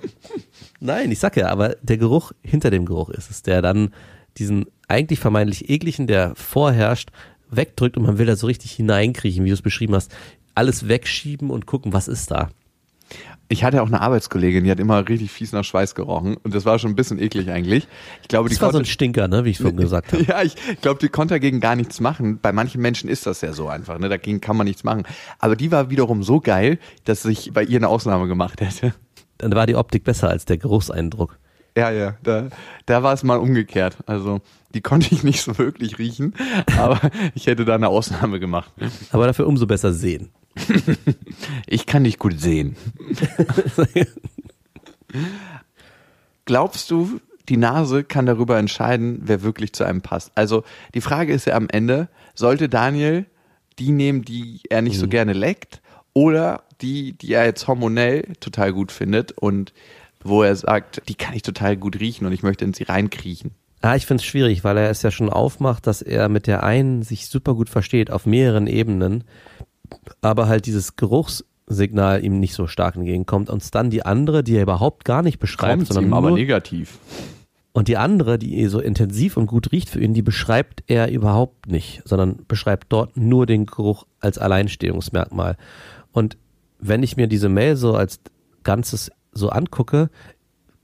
Nein, ich sag ja, aber der Geruch hinter dem Geruch ist es, der dann diesen eigentlich vermeintlich ekligen, der vorherrscht, wegdrückt und man will da so richtig hineinkriechen, wie du es beschrieben hast. Alles wegschieben und gucken, was ist da. Ich hatte auch eine Arbeitskollegin, die hat immer richtig fies nach Schweiß gerochen und das war schon ein bisschen eklig eigentlich. Ich glaube, das die war so ein Stinker, ne, wie ich vorhin gesagt *laughs* habe. Ja, ich glaube, die konnte dagegen gar nichts machen. Bei manchen Menschen ist das ja so einfach, ne, dagegen kann man nichts machen. Aber die war wiederum so geil, dass ich bei ihr eine Ausnahme gemacht hätte. dann war die Optik besser als der Geruchseindruck. Ja, ja, da, da war es mal umgekehrt. Also die konnte ich nicht so wirklich riechen, *laughs* aber ich hätte da eine Ausnahme gemacht. Aber dafür umso besser sehen. *laughs* Ich kann dich gut sehen. *laughs* Glaubst du, die Nase kann darüber entscheiden, wer wirklich zu einem passt? Also die Frage ist ja am Ende, sollte Daniel die nehmen, die er nicht so gerne leckt oder die, die er jetzt hormonell total gut findet und wo er sagt, die kann ich total gut riechen und ich möchte in sie reinkriechen? Ah, ich finde es schwierig, weil er es ja schon aufmacht, dass er mit der einen sich super gut versteht auf mehreren Ebenen, aber halt dieses Geruchssignal ihm nicht so stark entgegenkommt und dann die andere, die er überhaupt gar nicht beschreibt, Kommt sondern ihm aber negativ. und die andere, die so intensiv und gut riecht für ihn, die beschreibt er überhaupt nicht, sondern beschreibt dort nur den Geruch als Alleinstehungsmerkmal. Und wenn ich mir diese Mail so als Ganzes so angucke,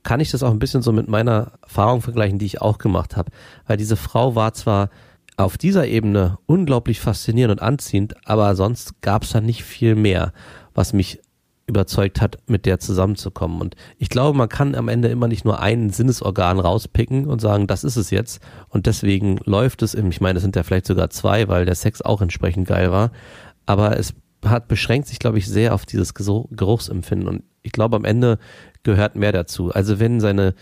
kann ich das auch ein bisschen so mit meiner Erfahrung vergleichen, die ich auch gemacht habe. Weil diese Frau war zwar auf dieser Ebene unglaublich faszinierend und anziehend, aber sonst gab es da nicht viel mehr, was mich überzeugt hat, mit der zusammenzukommen. Und ich glaube, man kann am Ende immer nicht nur ein Sinnesorgan rauspicken und sagen, das ist es jetzt. Und deswegen läuft es, ich meine, es sind ja vielleicht sogar zwei, weil der Sex auch entsprechend geil war. Aber es hat beschränkt sich, glaube ich, sehr auf dieses Geruchsempfinden. Und ich glaube, am Ende gehört mehr dazu. Also wenn seine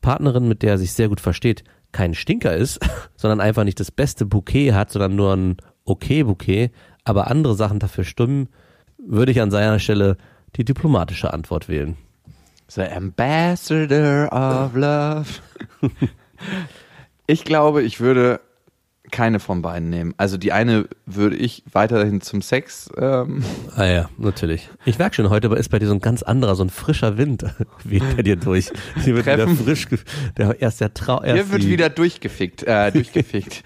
Partnerin, mit der er sich sehr gut versteht, kein Stinker ist, *laughs* sondern einfach nicht das beste Bouquet hat, sondern nur ein okay Bouquet, aber andere Sachen dafür stimmen, würde ich an seiner Stelle die diplomatische Antwort wählen. The Ambassador of Love. *laughs* Ich glaube, ich würde keine von beiden nehmen. Also die eine würde ich weiterhin zum Sex. Ähm, Ah ja, natürlich. Ich merke schon, heute ist bei dir so ein ganz anderer, so ein frischer Wind *laughs* weht bei dir durch. Hier wird wieder Treffen. frisch, ge- der, erst der Trau, erst hier wird wieder durchgefickt. Äh, *laughs* durchgefickt.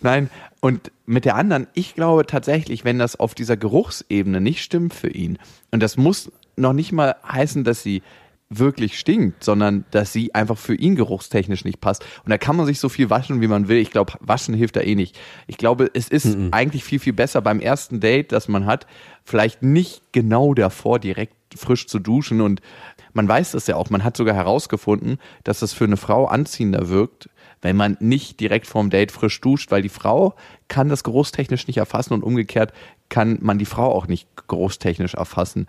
Nein, und mit der anderen, ich glaube tatsächlich, wenn das auf dieser Geruchsebene nicht stimmt für ihn, und das muss noch nicht mal heißen, dass sie wirklich stinkt, sondern dass sie einfach für ihn geruchstechnisch nicht passt. Und da kann man sich so viel waschen, wie man will. Ich glaube, waschen hilft da eh nicht. Ich glaube, es ist eigentlich viel, viel besser beim ersten Date, das man hat, vielleicht nicht genau davor direkt frisch zu duschen. Und man weiß das ja auch. Man hat sogar herausgefunden, dass das für eine Frau anziehender wirkt, wenn man nicht direkt vorm Date frisch duscht, weil die Frau kann das geruchstechnisch nicht erfassen und umgekehrt kann man die Frau auch nicht geruchstechnisch erfassen.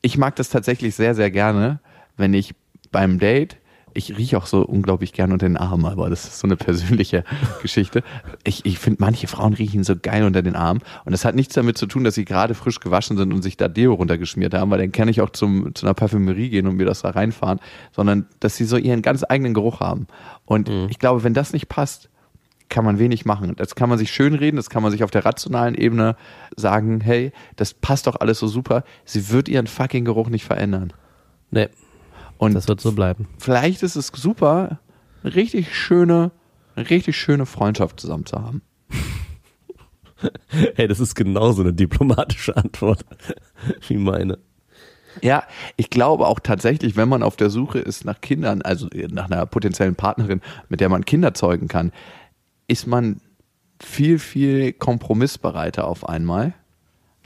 Ich mag das tatsächlich sehr, sehr gerne, wenn ich beim Date, ich rieche auch so unglaublich gern unter den Armen, aber das ist so eine persönliche *laughs* Geschichte. Ich, ich finde, manche Frauen riechen so geil unter den Armen und das hat nichts damit zu tun, dass sie gerade frisch gewaschen sind und sich da Deo runtergeschmiert haben, weil dann kann ich auch zum, zu einer Parfümerie gehen und mir das da reinfahren, sondern dass sie so ihren ganz eigenen Geruch haben. Und ich glaube, wenn das nicht passt, kann man wenig machen. Das kann man sich schönreden, das kann man sich auf der rationalen Ebene sagen, hey, das passt doch alles so super. Sie wird ihren fucking Geruch nicht verändern. Nee, Und das wird so bleiben. vielleicht ist es super, richtig schöne, richtig schöne Freundschaft zusammen zu haben. *laughs* Hey, das ist genauso eine diplomatische Antwort *laughs* wie meine. Ja, ich glaube auch tatsächlich, wenn man auf der Suche ist nach Kindern, also nach einer potenziellen Partnerin, mit der man Kinder zeugen kann, ist man viel, viel kompromissbereiter auf einmal,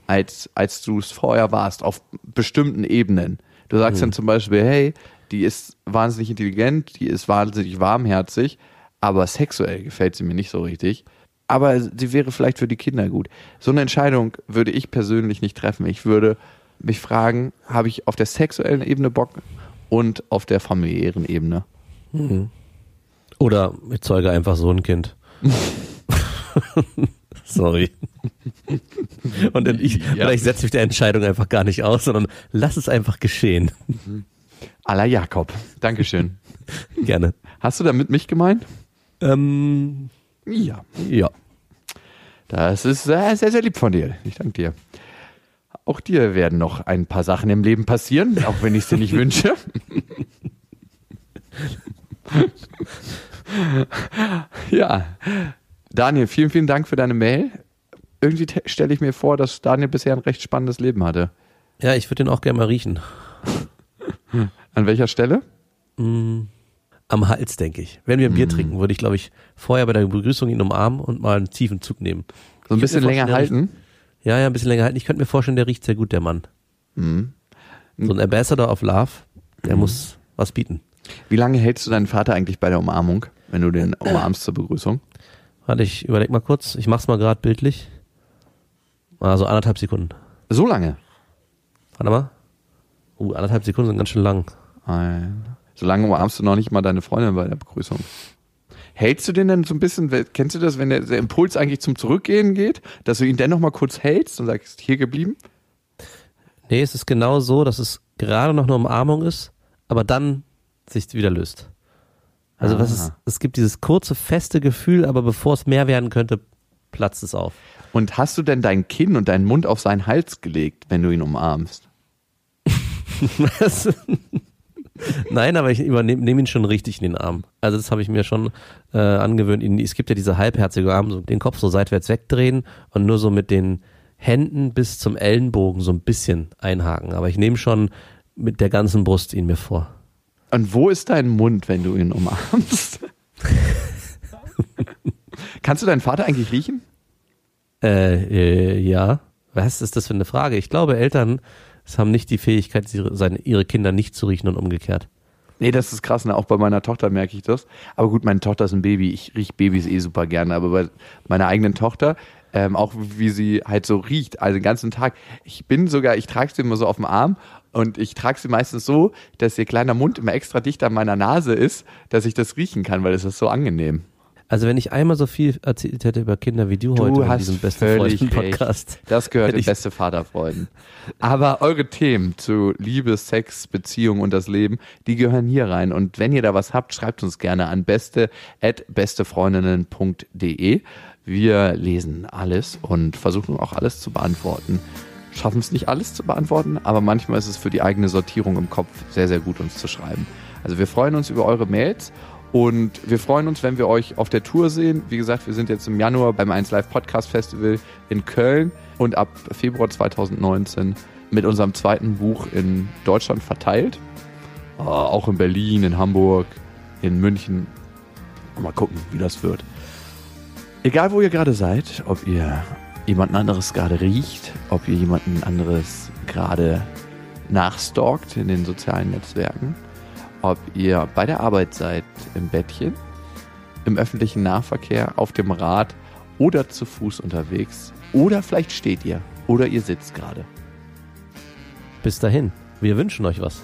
als, als du es vorher warst, auf bestimmten Ebenen. Du sagst dann zum Beispiel, hey, die ist wahnsinnig intelligent, die ist wahnsinnig warmherzig, aber sexuell gefällt sie mir nicht so richtig. Aber sie wäre vielleicht für die Kinder gut. So eine Entscheidung würde ich persönlich nicht treffen. Ich würde mich fragen, habe ich auf der sexuellen Ebene Bock und auf der familiären Ebene? Oder ich zeuge einfach so ein Kind. *laughs* *laughs* Sorry. Und dann ich, Ja. oder ich setze mich der Entscheidung einfach gar nicht aus, sondern lass es einfach geschehen. Aller Jakob. Dankeschön. *laughs* Gerne. Hast du damit mich gemeint? Ähm, Ja. ja. Das ist sehr, sehr, sehr lieb von dir. Ich danke dir. Auch dir werden noch ein paar Sachen im Leben passieren, auch wenn ich es dir nicht wünsche. *laughs* ja. Daniel, vielen, vielen Dank für deine Mail. Irgendwie te- stelle ich mir vor, dass Daniel bisher ein recht spannendes Leben hatte. Ja, ich würde den auch gerne mal riechen. *laughs* An welcher Stelle? Am Hals, denke ich. Wenn wir ein Bier trinken, würde ich, glaube ich, vorher bei der Begrüßung ihn umarmen und mal einen tiefen Zug nehmen. So ein Ich bisschen länger halten. Ja, ja, ein bisschen länger halten. Ich könnte mir vorstellen, der riecht sehr gut, der Mann. So ein Ambassador of Love, der Mhm. muss was bieten. Wie lange hältst du deinen Vater eigentlich bei der Umarmung, wenn du den *clears throat* umarmst zur Begrüßung? Warte, ich überleg mal kurz. Ich mach's mal gerade bildlich. Also anderthalb Sekunden. So lange? Warte mal. Uh, anderthalb Sekunden sind ganz schön lang. Ein. So lange umarmst du noch nicht mal deine Freundin bei der Begrüßung. Hältst du den denn so ein bisschen, kennst du das, wenn der, der Impuls eigentlich zum Zurückgehen geht, dass du ihn dennoch mal kurz hältst und sagst, hier geblieben? Nee, es ist genau so, dass es gerade noch eine Umarmung ist, aber dann sich wieder löst. Also was ist, es gibt dieses kurze, feste Gefühl, aber bevor es mehr werden könnte, platzt es auf. Und hast du denn dein Kinn und deinen Mund auf seinen Hals gelegt, wenn du ihn umarmst? *laughs* Nein, aber ich übernehme nehm ihn schon richtig in den Arm. Also das habe ich mir schon äh, angewöhnt. Es gibt ja diese halbherzige Arme, so den Kopf so seitwärts wegdrehen und nur so mit den Händen bis zum Ellenbogen so ein bisschen einhaken. Aber ich nehme schon mit der ganzen Brust ihn mir vor. Und wo ist dein Mund, wenn du ihn umarmst? *laughs* Kannst du deinen Vater eigentlich riechen? Äh, äh, ja. Was ist das für eine Frage? Ich glaube, Eltern haben nicht die Fähigkeit, ihre, Kinder nicht zu riechen und umgekehrt. Nee, das ist krass, ne? Auch bei meiner Tochter merke ich das. Aber gut, meine Tochter ist ein Baby. Ich riech Babys eh super gerne. Aber bei meiner eigenen Tochter, ähm, auch wie sie halt so riecht, also den ganzen Tag. Ich bin sogar, ich trage sie immer so auf dem Arm und ich trage sie meistens so, dass ihr kleiner Mund immer extra dicht an meiner Nase ist, dass ich das riechen kann, weil es ist so angenehm. Also wenn ich einmal so viel erzählt hätte über Kinder wie du, heute in diesem besten völlig Freunden recht. Podcast. Das gehört in beste Vaterfreuden. Aber eure Themen zu Liebe, Sex, Beziehung und das Leben, die gehören hier rein. Und wenn ihr da was habt, schreibt uns gerne an beste at bestefreundinnen.de. Wir lesen alles und versuchen auch alles zu beantworten. Schaffen es nicht alles zu beantworten, aber manchmal ist es für die eigene Sortierung im Kopf sehr, sehr gut, uns zu schreiben. Also wir freuen uns über eure Mails und wir freuen uns, wenn wir euch auf der Tour sehen. Wie gesagt, wir sind jetzt im Januar beim 1 Live Podcast Festival in Köln und ab Februar 2019 mit unserem zweiten Buch in Deutschland verteilt. Äh, Auch in Berlin, in Hamburg, in München. Mal gucken, wie das wird. Egal, wo ihr gerade seid, ob ihr jemanden anderes gerade riecht, ob ihr jemanden anderes gerade nachstalkt in den sozialen Netzwerken, ob ihr bei der Arbeit seid, im Bettchen, im öffentlichen Nahverkehr, auf dem Rad oder zu Fuß unterwegs oder vielleicht steht ihr oder ihr sitzt gerade. Bis dahin, wir wünschen euch was.